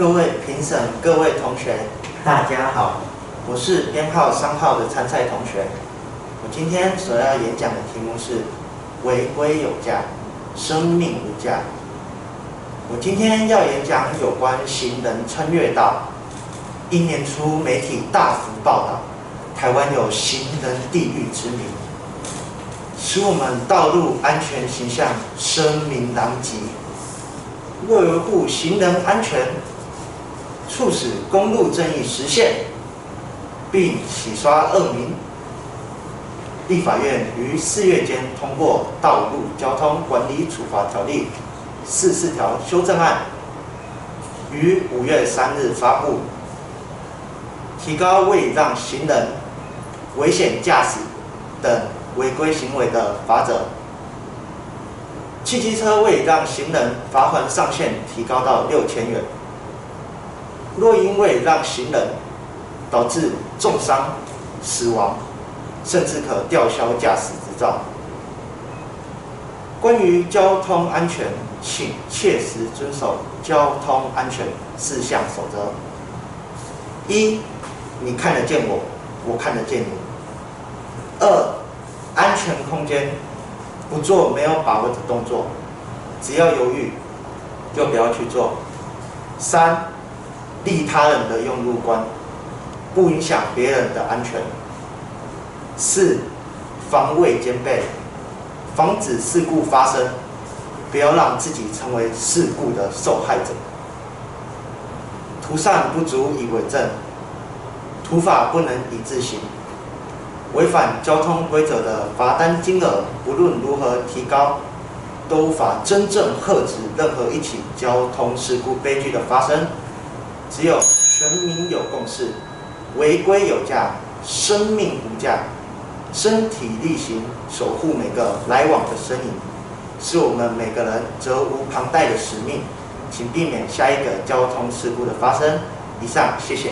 各位评审、各位同学，大家好，我是编号三号的参赛同学。我今天所要演讲的题目是“违规有价，生命无价”。我今天要演讲有关行人穿越道。一年初，媒体大幅报道，台湾有行人地狱之名，使我们道路安全形象声名狼藉。为维护行人安全，促使公路正义实现，并洗刷恶名，立法院于四月间通过《道路交通管理处罚条例》四四条修正案，于五月三日发布，提高未让行人危险驾驶等违规行为的罚则。汽机车未让行人罚锾上限提高到六千元。若因为让行人导致重伤、死亡，甚至可吊销驾驶执照。关于交通安全，请切实遵守交通安全四项守则：一、你看得见我，我看得见你；二、安全空间。不做没有把握的动作，只要犹豫，就不要去做。三，利他人的用路观，不影响别人的安全。四，防卫兼备，防止事故发生，不要让自己成为事故的受害者。图上不足以为证，图法不能以自行。违反交通规则的罚单金额，不论如何提高，都无法真正遏止任何一起交通事故悲剧的发生。只有全民有共识，违规有价，生命无价，身体力行守护每个来往的身影，是我们每个人责无旁贷的使命。请避免下一个交通事故的发生。以上，谢谢。